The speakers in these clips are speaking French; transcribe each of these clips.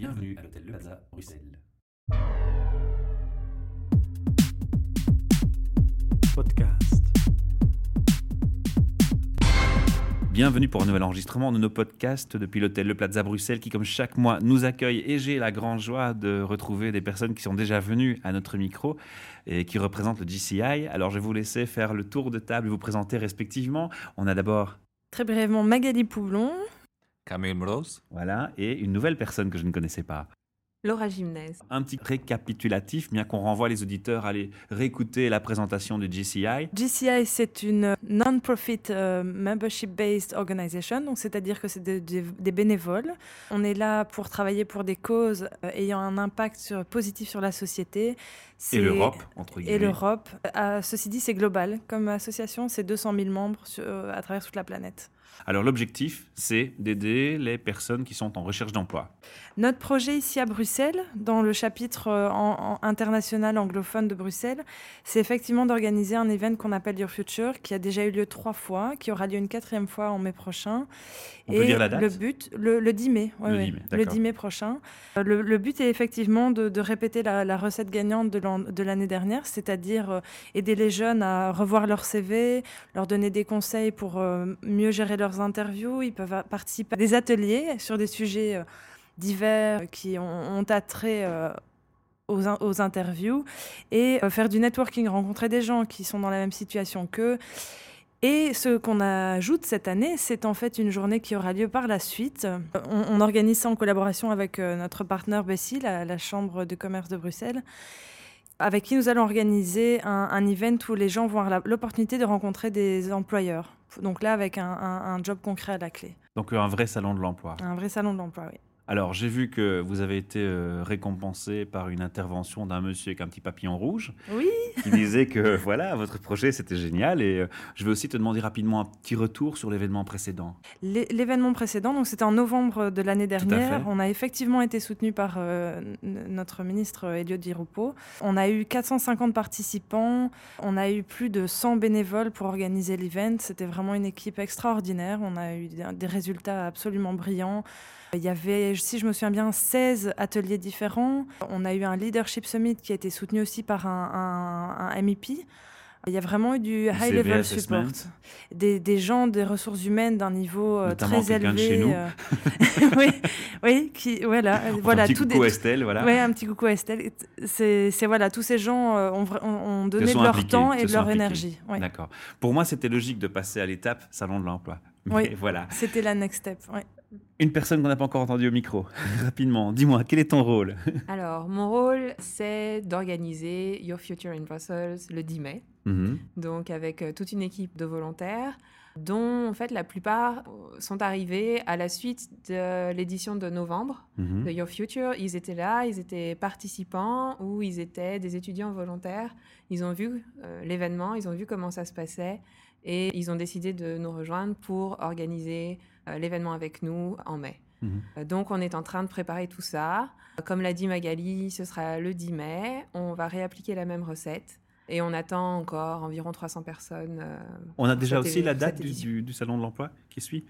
Bienvenue à l'hôtel Le Plaza, Bruxelles. Podcast. Bienvenue pour un nouvel enregistrement de nos podcasts depuis l'hôtel Le Plaza Bruxelles qui, comme chaque mois, nous accueille. Et j'ai la grande joie de retrouver des personnes qui sont déjà venues à notre micro et qui représentent le GCI. Alors, je vais vous laisser faire le tour de table et vous présenter respectivement. On a d'abord, Très brièvement, Magali Poublon. Camille Rose. voilà, et une nouvelle personne que je ne connaissais pas. Laura Gymnase. Un petit récapitulatif, bien qu'on renvoie les auditeurs à aller réécouter la présentation du GCI. GCI, c'est une non-profit euh, membership-based organization, donc c'est-à-dire que c'est de- de- des bénévoles. On est là pour travailler pour des causes euh, ayant un impact sur- positif sur la société. Et l'Europe, entre guillemets. Et l'Europe. Euh, ceci dit, c'est global. Comme association, c'est 200 000 membres sur- euh, à travers toute la planète. Alors, l'objectif, c'est d'aider les personnes qui sont en recherche d'emploi. Notre projet ici à Bruxelles, dans le chapitre euh, en- en- international anglophone de Bruxelles, c'est effectivement d'organiser un événement qu'on appelle Your Future, qui a déjà eu lieu trois fois, qui aura lieu une quatrième fois en mai prochain. On peut dire la date Le but, le, le 10 mai. ouais, Le ouais, 10 mai, le d'accord. 10 mai prochain. Le, le but est effectivement de, de répéter la, la recette gagnante de l'an- de l'année dernière, c'est-à-dire euh, aider les jeunes à revoir leur CV, leur donner des conseils pour euh, mieux gérer leurs interviews. Ils peuvent participer à des ateliers sur des sujets euh, divers qui ont, attrait aux, in- aux interviews et faire du networking, rencontrer des gens qui sont dans la même situation qu'eux. Et ce qu'on ajoute cette année, c'est en fait une journée qui aura lieu par la suite. On, organise ça en collaboration avec notre partenaire Bessie, la, la Chambre de commerce de Bruxelles, avec qui nous allons organiser un, un event où les gens vont avoir l'opportunité de rencontrer des employeurs. Donc là, avec un, un- un job concret à la clé. Donc, un vrai salon de l'emploi. Un vrai salon de l'emploi, oui. Alors, j'ai vu que vous avez été euh, récompensé par une intervention d'un monsieur avec un petit papillon rouge Oui, qui disait que voilà, votre projet c'était génial. Et euh, je vais aussi te demander rapidement un petit retour sur l'événement précédent. L'é- L'événement précédent, donc c'était en novembre de l'année dernière, on a effectivement été soutenu par euh, notre ministre Elliot Di Rupo. On a eu 450 participants, on a eu plus de 100 bénévoles pour organiser l'event. C'était vraiment une équipe extraordinaire. On a eu des résultats absolument brillants. Il y avait, si je me souviens bien, 16 ateliers différents. On a eu un Leadership Summit qui a été soutenu aussi par un, un- un MEP. Il y a vraiment eu du high level support. Des, des gens des ressources humaines d'un niveau euh, Notamment très quelqu'un de élevé. chez nous. euh, oui, oui, qui, voilà, Enfin, voilà, un petit tout coucou des- Estelle, voilà. Ouais, un petit coucou à Estelle. C'est, voilà, tous ces gens euh, ont, donné de leur impliqués, temps et de leur impliqués. énergie. Ouais. D'accord. Pour moi, c'était logique de passer à l'étape salon de l'emploi. Mais Oui. voilà. C'était la next step. ouais. Une personne qu'on n'a pas encore entendue au micro. Rapidement, dis-moi, quel est ton rôle? Alors, mon rôle, c'est d'organiser Your Future in Brussels le 10 mai, Mhm. donc avec euh, toute une équipe de volontaires dont en fait la plupart euh, sont arrivés à la suite de l'édition de novembre Mhm. de Your Future. Ils étaient là, ils étaient participants ou ils étaient des étudiants volontaires. Ils ont vu euh, l'événement, ils ont vu comment ça se passait et ils ont décidé de nous rejoindre pour organiser euh, l'événement avec nous en mai. Mhm. Euh, Donc on est en train de préparer tout ça. Euh, Comme l'a dit Magali, ce sera le 10 mai. On va réappliquer la même recette. Et on attend encore environ 300 personnes. On a déjà aussi la date du, édition. du- du salon de l'emploi qui suit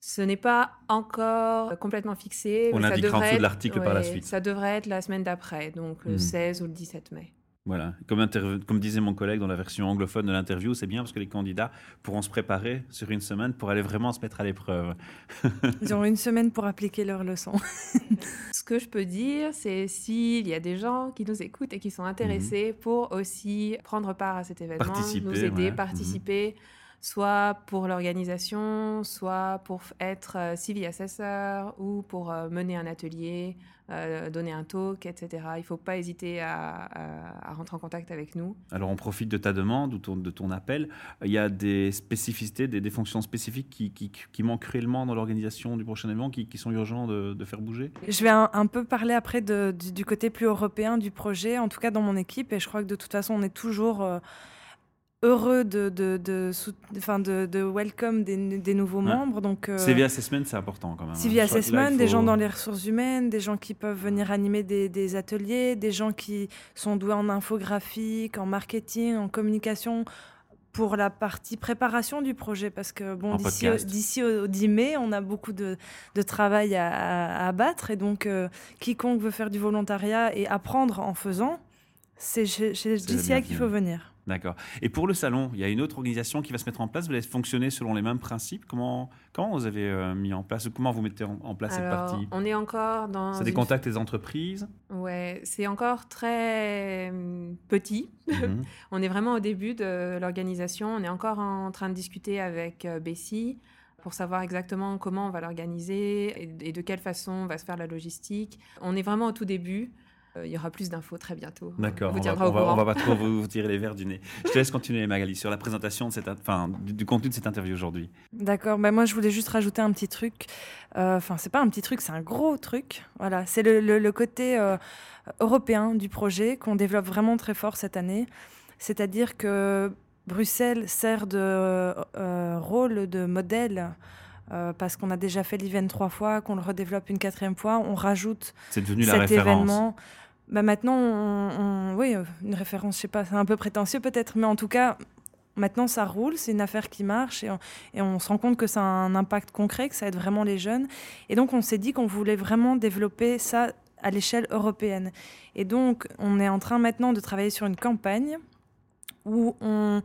Ce n'est pas encore complètement fixé. On mais ça en dessous de l'article par la suite. Ça devrait être la semaine d'après, donc le Mhm. 16 ou le 17 mai. Voilà, comme, disait mon collègue dans la version anglophone de l'interview, c'est bien parce que les candidats pourront se préparer sur une semaine pour aller vraiment se mettre à l'épreuve. Ils auront une semaine pour appliquer leurs leçons. Ce que je peux dire, c'est s'il y a des gens qui nous écoutent et qui sont intéressés pour aussi prendre part à cet événement, Participer, nous aider, ouais. participer, soit pour l'organisation, soit pour être euh, CV assessor ou pour euh, mener un atelier, euh, donner un talk, etc. Il ne faut pas hésiter à, à- à rentrer en contact avec nous. Alors on profite de ta demande ou ton- de ton appel. Il y a des spécificités, des, des fonctions spécifiques qui, qui, qui manquent cruellement dans l'organisation du prochain événement, qui, qui sont urgents de, de faire bouger? Je vais un, un peu parler après de- du, du côté plus européen du projet, en tout cas dans mon équipe. Et je crois que de toute façon, on est toujours euh, heureux de, de, de, de, de welcome des, des nouveaux Ouais. membres. Donc, euh, CV Assessment, c'est important quand même. hein. CV là, Assessment, des faut- gens dans les ressources humaines, des gens qui peuvent venir animer des, des ateliers, des gens qui sont doués en infographie, en marketing, en communication, pour la partie préparation du projet, parce que bon, d'ici au, d'ici au 10 mai, on a beaucoup de, de travail à, à- abattre, et donc euh, quiconque veut faire du volontariat et apprendre en faisant, c'est chez, chez qu'il faut venir. D'accord. Et pour le salon, il y a une autre organisation qui va se mettre en place. Vous allez fonctionner selon les mêmes principes. Comment, comment vous avez euh, mis en place ou comment vous mettez en, en place cette partie? on est encore dans. C'est des une- contacts des entreprises? Ouais, c'est encore très hum, petit. Mhm. On est vraiment au début de l'organisation. On est encore en train de discuter avec euh, Bessie pour savoir exactement comment on va l'organiser et, et de quelle façon va se faire la logistique. On est vraiment au tout début. Euh, il y aura plus d'infos très bientôt. D'accord. On va, on va- courant. on va pas trop vous, vous tirer les verres du nez. Je te laisse continuer, Magali, sur la présentation de cette, enfin, du, du contenu de cette interview aujourd'hui. D'accord, ben moi je voulais juste rajouter un petit truc. Euh, Enfin, c'est pas un petit truc, c'est un gros truc. Voilà, c'est le, le- le côté euh, européen du projet qu'on développe vraiment très fort cette année. C'est-à-dire que Bruxelles sert de euh, rôle de modèle. Euh, parce qu'on a déjà fait l'event trois fois, qu'on le redéveloppe une quatrième fois, on rajoute C'est devenu la référence. événement. Bah maintenant, on, on- oui, euh, une référence, je sais pas, c'est un peu prétentieux peut-être, mais en tout cas, maintenant ça roule, c'est une affaire qui marche et on, et on se rend compte que ça a un impact concret, que ça aide vraiment les jeunes. Et donc, on s'est dit qu'on voulait vraiment développer ça à l'échelle européenne. Et donc, on est en train maintenant de travailler sur une campagne où on,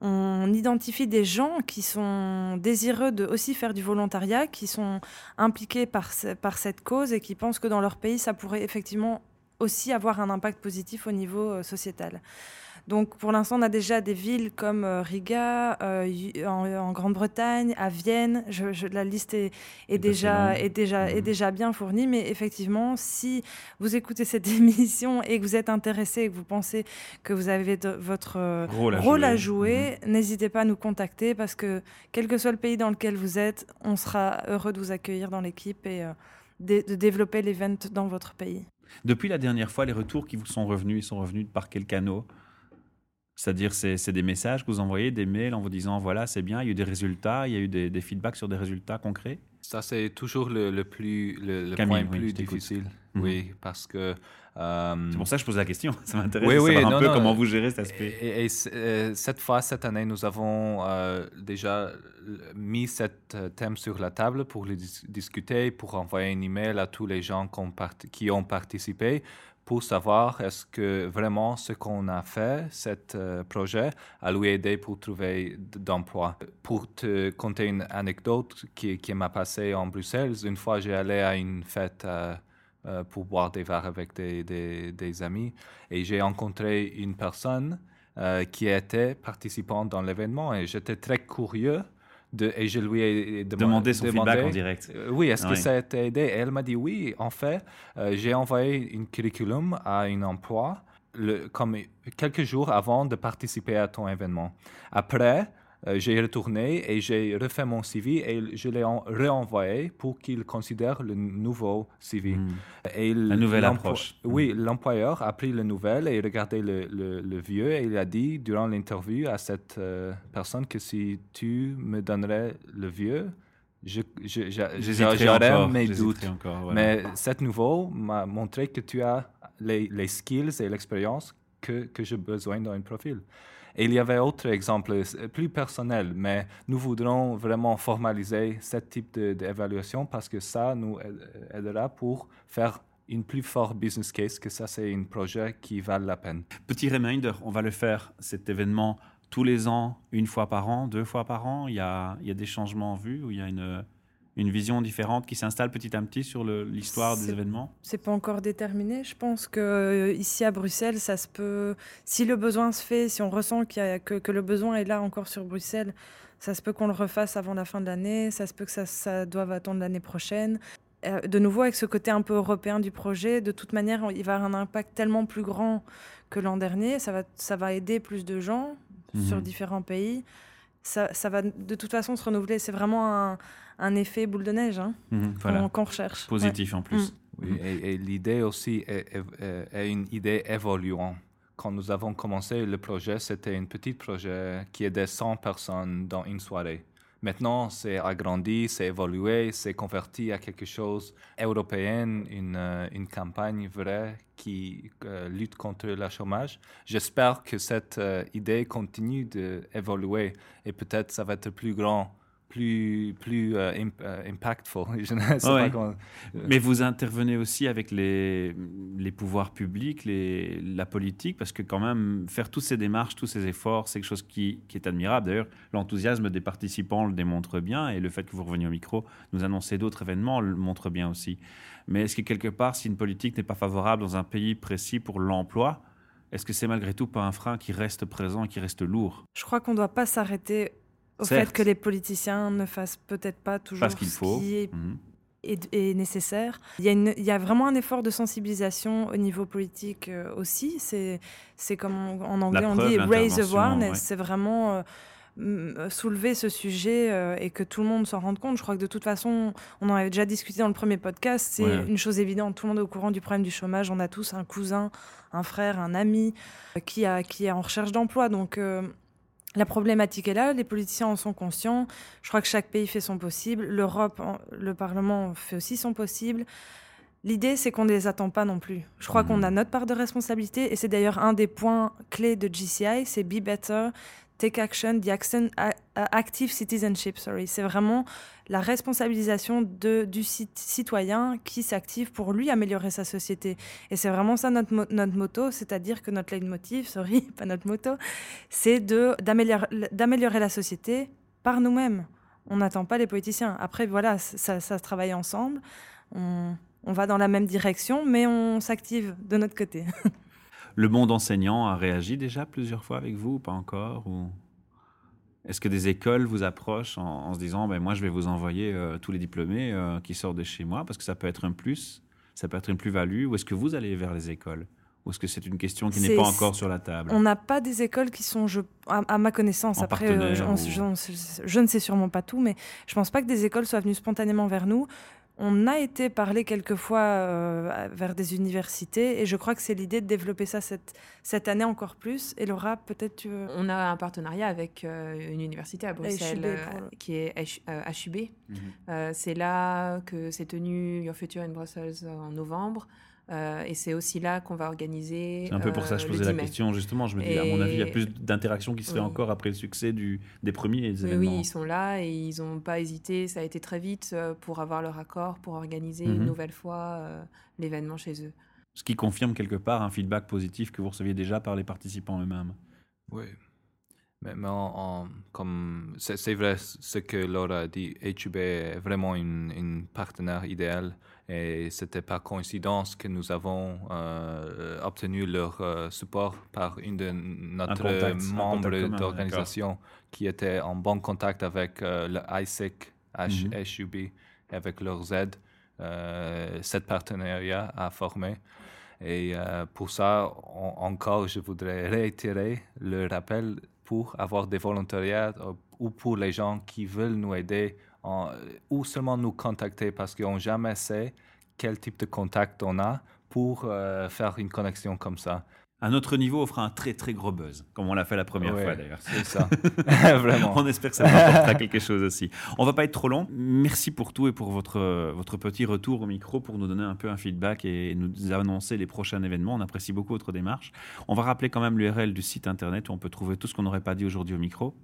on identifie des gens qui sont désireux de aussi faire du volontariat, qui sont impliqués par, par cette cause et qui pensent que dans leur pays, ça pourrait effectivement aussi avoir un impact positif au niveau euh, sociétal. Donc pour l'instant, on a déjà des villes comme euh, Riga, euh, en, en Grande-Bretagne, à Vienne. Je, je- la liste est, déjà, est, déjà, est Mhm. déjà bien fournie, mais effectivement, si vous écoutez cette émission et que vous êtes intéressé et que vous pensez que vous avez de- votre Rôle à rôle jouer. jouer, n'hésitez pas à nous contacter parce que quel que soit le pays dans lequel vous êtes, on sera heureux de vous accueillir dans l'équipe et euh, de, de développer l'event dans votre pays. Depuis la dernière fois, les retours qui vous sont revenus, ils sont revenus par quel canot? C'est-à-dire, c'est des messages que vous envoyez, des mails en vous disant voilà, c'est bien, il y a eu des résultats, il y a eu des, des feedbacks sur des résultats concrets? Ça, c'est toujours le, le plus, le, le Camille, point oui, plus difficile. Mhm. Oui, parce que. Euh, C'est pour ça que je pose la question. Ça m'intéresse Oui, de un peu non, comment euh, vous gérez cet aspect. Et, euh, cette fois, cette année, nous avons euh, déjà mis euh, thème sur la table pour le dis- discuter, pour envoyer un email à tous les gens qui ont participé pour savoir est-ce que vraiment ce qu'on a fait, cet euh, projet, a lui aidé pour trouver d'emploi. Pour te conter une anecdote qui, qui m'a passée en Bruxelles, une fois j'ai allé à une fête euh, euh, pour boire des verres avec des, des- des amis et j'ai rencontré une personne euh, qui était participante dans l'événement et j'étais très curieux de, et je lui ai dema- Demander son demandé, feedback en direct. euh, oui, est-ce Ah que oui. ça a été aidé? Et elle m'a dit oui, en fait, j'ai envoyé un curriculum à un emploi le- comme quelques jours avant de participer à ton événement. Après, j'ai retourné et j'ai refait mon CV et je l'ai en- renvoyé pour qu'il considère le nouveau CV. Hmm. Et La nouvelle approche. Oui, l'employeur a pris le nouvel et regardé le, le- le vieux et il a dit durant l'interview à cette euh, personne que si tu me donnerais le vieux, j'aurais mes doutes. encore, voilà. Mais cet nouveau m'a montré que tu as les, les skills et l'expérience que, que j'ai besoin dans un profil. Et il y avait autre exemple, euh, plus personnel, mais nous voudrons vraiment formaliser ce type d'évaluation parce que ça nous aide- aidera pour faire une plus forte business case, que ça c'est un projet qui vaut la peine. Petit reminder, on va le faire, cet événement, tous les ans, une fois par an, deux fois par an. Il y a, il y a des changements en vue, où il y a une, une vision différente qui s'installe petit à petit sur l'histoire des événements. C'est pas encore déterminé. Je pense que euh, ici à Bruxelles, ça se peut. Si le besoin se fait, si on ressent qu'il y a- que, que le besoin est là encore sur Bruxelles, ça se peut qu'on le refasse avant la fin de l'année. Ça se peut que ça, ça doive attendre l'année prochaine. Euh, de nouveau, avec ce côté un peu européen du projet, de toute manière, il va avoir un impact tellement plus grand que l'an dernier. Ça va, ça va aider plus de gens sur Mhm. différents pays. Ça, ça va de toute façon se renouveler. C'est vraiment un, un effet boule de neige hein, voilà. qu'on recherche. Ouais. Positif en plus. Oui, et, et l'idée aussi est, est- est- est une idée évoluant. Quand nous avons commencé le projet, c'était un petit projet qui aidait 100 personnes dans une soirée. Maintenant, c'est agrandi, c'est évolué, c'est converti à quelque chose européen, une, euh, une campagne vraie qui euh, lutte contre le chômage. J'espère que cette euh, idée continue d'évoluer et peut-être ça va être plus grand plus, plus euh, imp- euh, impactful. Je ne sais Ouais. pas comment- Mais vous intervenez aussi avec les, les pouvoirs publics, les, la politique, parce que quand même, faire toutes ces démarches, tous ces efforts, c'est quelque chose qui, qui est admirable. D'ailleurs, l'enthousiasme des participants le démontre bien, et le fait que vous reveniez au micro, nous annoncer d'autres événements le montre bien aussi. Mais est-ce que quelque part, si une politique n'est pas favorable dans un pays précis pour l'emploi, est-ce que c'est malgré tout pas un frein qui reste présent et qui reste lourd? Je crois qu'on ne doit pas s'arrêter au Certes. fait que les politiciens ne fassent peut-être pas toujours qu'il ce faut. qui est, Mhm. est- est nécessaire. Il y, a une- il y a vraiment un effort de sensibilisation au niveau politique euh, aussi. C'est c'est comme on- en anglais on preuve, dit raise awareness. ouais. C'est vraiment euh, m- soulever ce sujet euh, et que tout le monde s'en rende compte. Je crois que de toute façon, on en avait déjà discuté dans le premier podcast. C'est Ouais. une chose évidente. Tout le monde est au courant du problème du chômage. On a tous un cousin, un frère, un ami euh, qui, a, qui est en recherche d'emploi. Donc euh, la problématique est là, les politiciens en sont conscients. Je crois que chaque pays fait son possible. L'Europe, le Parlement fait aussi son possible. L'idée, c'est qu'on ne les attend pas non plus. Je crois Mhm. qu'on a notre part de responsabilité et c'est d'ailleurs un des points clés de GCI, c'est Be Better, Take Action, the action, Active Citizenship. Sorry. C'est vraiment la responsabilisation de, du cit- citoyen qui s'active pour lui améliorer sa société. Et c'est vraiment ça notre, mo- notre motto, c'est-à-dire que notre leitmotiv, sorry, pas notre motto, c'est d'améliorer la société par nous-mêmes. On n'attend pas les politiciens. Après, voilà, ça, ça se travaille ensemble. On, on va dans la même direction, mais on s'active de notre côté. Le monde enseignant a réagi déjà plusieurs fois avec vous ou pas encore ou... Est-ce que des écoles vous approchent en, en se disant ben, moi je vais vous envoyer euh, tous les diplômés euh, qui sortent de chez moi parce que ça peut être un plus, ça peut être une plus-value ou est-ce que vous allez vers les écoles? Ou est-ce que c'est une question qui n'est pas encore sur la table? On n'a pas des écoles qui sont, je, à, à ma connaissance, En après, euh, je, partenaire on- ou- je- je ne sais sûrement pas tout, mais je pense pas que des écoles soient venues spontanément vers nous. On a été parlé quelquefois euh, vers des universités et je crois que c'est l'idée de développer ça cette, cette année encore plus. Et Laura, peut-être tu veux... On a un partenariat avec euh, une université à Bruxelles HUB euh, qui est H- euh, HUB. Mhm. Euh, c'est là que s'est tenu Your Future in Brussels en novembre. Euh, et c'est aussi là qu'on va organiser. C'est un peu pour ça que je euh, posais la 10 mai. question justement. Je me dis à mon avis il y a plus d'interactions qui se fait Oui. encore après le succès du, des premiers événements. oui, ils sont là et ils n'ont pas hésité. Ça a été très vite euh, pour avoir leur accord, pour organiser Mhm. une nouvelle fois euh, l'événement chez eux. Ce qui confirme quelque part un feedback positif que vous receviez déjà par les participants eux-mêmes. Oui. Mais, comme c'est vrai ce que Laura a dit, HUB est vraiment une, une partenaire idéal et c'était par coïncidence que nous avons euh, obtenu leur euh, support par une de notre un contact commun, d'organisation qui était en bon contact avec euh, le ISIC Mhm. HUB et avec leurs aides. Euh, cette partenariat a formé. Et pour ça, en- encore, je voudrais réitérer le rappel pour avoir des volontariats euh, ou pour les gens qui veulent nous aider en- ou seulement nous contacter parce qu'on jamais sait quel type de contact on a pour euh, faire une connexion comme ça. À notre niveau, on fera un très très gros buzz, comme on l'a fait la première Ouais, fois d'ailleurs. C'est ça. Vraiment. On espère que ça apportera quelque chose aussi. On va pas être trop long. Merci pour tout et pour votre, votre petit retour au micro pour nous donner un peu un feedback et nous annoncer les prochains événements. On apprécie beaucoup votre démarche. On va rappeler quand même l'URL du site internet où on peut trouver tout ce qu'on n'aurait pas dit aujourd'hui au micro.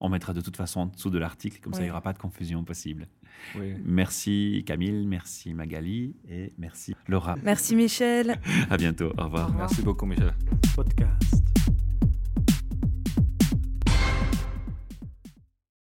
On mettra de toute façon en dessous de l'article, comme ça il n'y aura pas de confusion possible. Oui. Merci Camille, merci Magali et merci Laura. Merci Michel. À bientôt. Au revoir. Au revoir. Merci beaucoup, Michel. podcast.